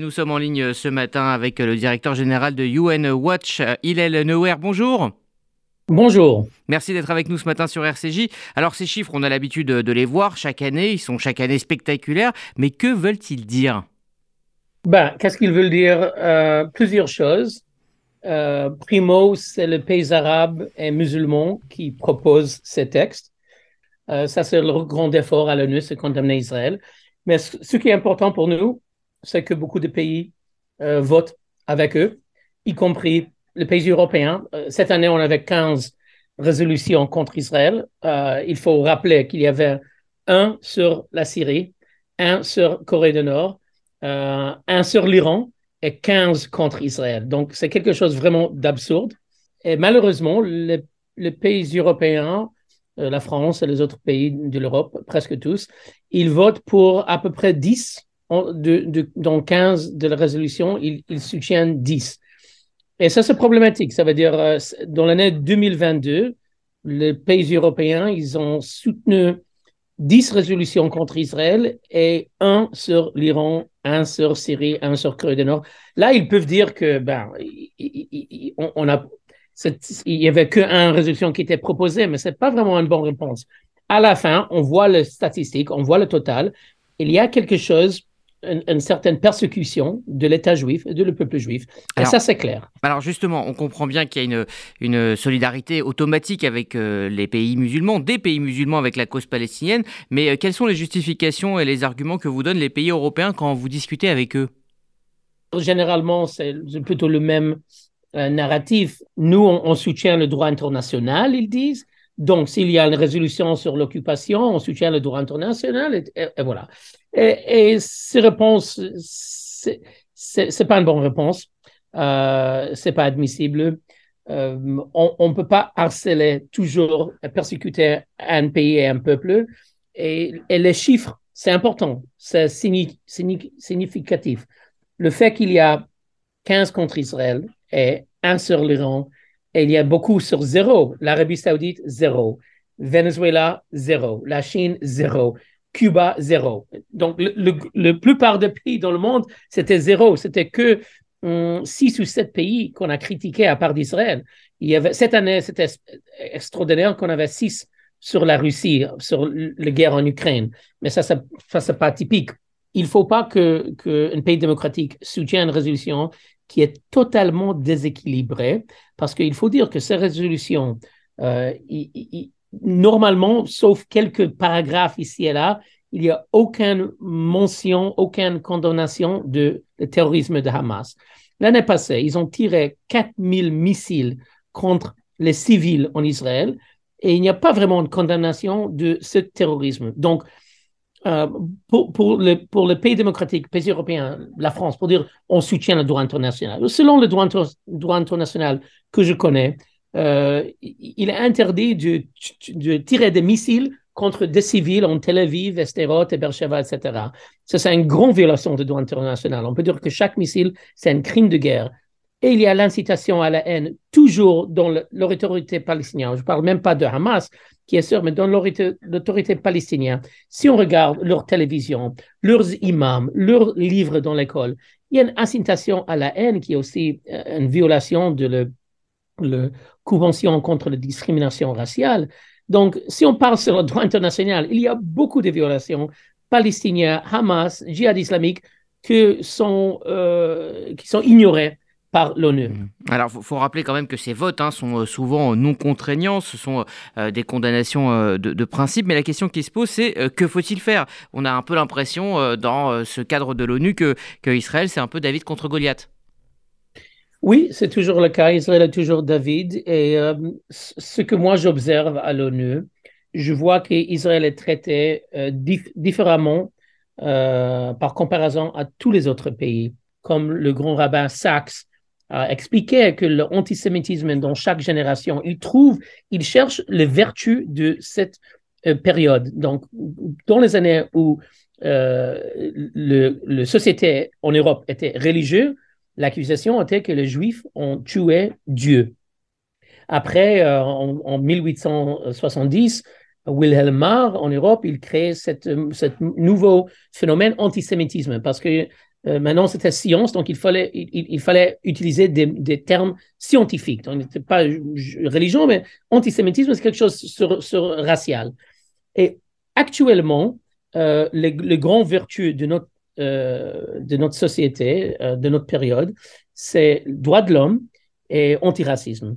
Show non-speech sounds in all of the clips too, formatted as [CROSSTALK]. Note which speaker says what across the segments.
Speaker 1: Nous sommes en ligne ce matin avec le directeur général de UN Watch, Hillel Neuer. Bonjour.
Speaker 2: Bonjour.
Speaker 1: Merci d'être avec nous ce matin sur RCJ. Alors ces chiffres, on a l'habitude de les voir chaque année, ils sont chaque année spectaculaires, mais que veulent-ils dire?
Speaker 2: Ben, Qu'est-ce qu'ils veulent dire? Euh, Plusieurs choses. Euh, primo, c'est le pays arabe et musulman qui propose ces textes. Euh, ça, c'est le grand effort à l'ONU, c'est condamner Israël. Mais ce qui est important pour nous, c'est que beaucoup de pays euh, votent avec eux, y compris les pays européens. Euh, cette année, on avait 15 résolutions contre Israël. Euh, il faut rappeler qu'il y avait un sur la Syrie, un sur Corée du Nord, un sur l'Iran et 15 contre Israël. Donc, c'est quelque chose vraiment d'absurde. Et malheureusement, les, les pays européens, la France et les autres pays de l'Europe, presque tous, ils votent pour à peu près 10 dans 15 de la résolution, ils, soutiennent 10. Et ça, c'est problématique. Ça veut dire, euh, dans l'année 2022, les pays européens, ils ont soutenu 10 résolutions contre Israël et un sur l'Iran, un sur Syrie, un sur Corée du Nord. Là, ils peuvent dire que, ben, on, a, il y avait qu'une résolution qui était proposée, mais c'est pas vraiment une bonne réponse. À la fin, on voit les statistiques, on voit le total. Il y a quelque chose une, certaine persécution de l'État juif et de le peuple juif. Et ça, c'est clair.
Speaker 1: Alors justement, on comprend bien qu'il y a une, une solidarité automatique avec euh, les pays musulmans, des pays musulmans avec la cause palestinienne, mais euh, quelles sont les justifications et les arguments que vous donnent les pays européens quand vous discutez avec eux?
Speaker 2: Généralement, c'est plutôt le même euh, narratif. Nous, on soutient le droit international, ils disent. Donc, s'il y a une résolution sur l'occupation, on soutient le droit international, et, voilà. Et, ces réponses, c'est pas une bonne réponse, euh, c'est pas admissible. Euh, on ne peut pas harceler toujours, persécuter un pays et un peuple. Et les chiffres, c'est important, c'est significatif. Le fait qu'il y a 15 contre Israël et un sur l'Iran et il y a beaucoup sur zéro. L'Arabie saoudite, zéro. Venezuela, zéro. La Chine, zéro. Cuba, zéro. Donc, la plupart des pays dans le monde, c'était zéro. C'était que hum, six ou sept pays qu'on a critiqués à part d'Israël. Il y avait, cette année, c'était extraordinaire qu'on avait six sur la Russie, sur la guerre en Ukraine. Mais ça, ça, ça c'est pas typique. Il ne faut pas qu'un que pays démocratique soutienne une résolution qui est totalement déséquilibré, parce qu'il faut dire que ces résolutions, euh, normalement, sauf quelques paragraphes ici et là, il n'y a aucune mention, aucune condamnation de, de terrorisme de Hamas. L'année passée, ils ont tiré 4000 missiles contre les civils en Israël et il n'y a pas vraiment de condamnation de ce terrorisme. Donc, euh, pour, pour, le, pour le pays démocratique, pays européen, la France, pour dire on soutient le droit international. Selon le droit, international que je connais, euh, il est interdit de, de, tirer des missiles contre des civils en Tel Aviv, Esterot, Beersheba, etc. Ça, c'est une grande violation du droit international. On peut dire que chaque missile, c'est un crime de guerre. Et il y a l'incitation à la haine, toujours dans l'autorité palestinienne. Je ne parle même pas de Hamas, qui est sûr, mais dans l'autorité palestinienne. Si on regarde leur télévision, leurs imams, leurs livres dans l'école, il y a une incitation à la haine qui est aussi euh, une violation de la Convention contre la discrimination raciale. Donc, si on parle sur le droit international, il y a beaucoup de violations palestiniennes, Hamas, djihad islamique, euh, qui sont ignorées par l'ONU. Mmh.
Speaker 1: Alors, il faut, rappeler quand même que ces votes hein, sont euh, souvent non contraignants, ce sont euh, des condamnations euh, de, principe, mais la question qui se pose, c'est que faut-il faire? On a un peu l'impression, dans ce cadre de l'ONU, que, que Israël, c'est un peu David contre Goliath.
Speaker 2: Oui, c'est toujours le cas. Israël est toujours David. Et ce que moi j'observe à l'ONU, je vois qu'Israël est traité différemment par comparaison à tous les autres pays, comme le grand rabbin Sachs a expliqué que l'antisémitisme dans chaque génération, il trouve, il cherche les vertus de cette euh, période. Donc, dans les années où euh, le, société en Europe était religieuse, l'accusation était que les Juifs ont tué Dieu. Après, euh, en, 1870, Wilhelm Marr, en Europe, il crée ce nouveau phénomène antisémitisme parce que Euh, maintenant, c'était science, donc il fallait, il, fallait utiliser des, termes scientifiques. Donc, n'était pas religion, mais antisémitisme, c'est quelque chose sur, racial. Et actuellement, euh, les, grandes vertus de notre, euh, de notre société, de notre période, c'est droit de l'homme et antiracisme.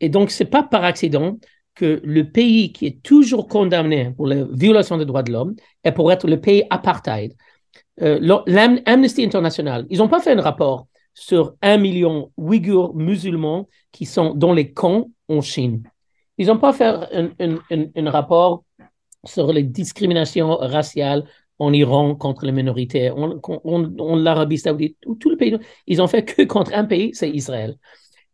Speaker 2: Et donc, c'est pas par accident que le pays qui est toujours condamné pour les violations des droits de l'homme est pour être le pays apartheid. Euh, L'Amnesty International, ils n'ont pas fait un rapport sur un million Ouïghours musulmans qui sont dans les camps en Chine. Ils n'ont pas fait un, rapport sur les discriminations raciales en Iran contre les minorités, en, l'Arabie saoudite, ou tout le pays. Ils ont fait que [LAUGHS] contre un pays, c'est Israël.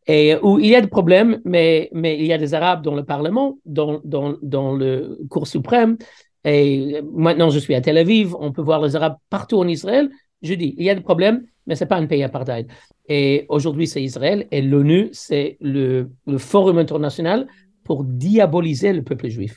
Speaker 2: Et où il y a des problèmes, mais, mais il y a des Arabes dans le Parlement, dans, dans, dans le Cour suprême, et maintenant, je suis à Tel Aviv, on peut voir les Arabes partout en Israël. Je dis, il y a des problèmes, mais ce n'est pas un pays apartheid. Et aujourd'hui, c'est Israël et l'ONU, c'est le forum international pour diaboliser le peuple juif.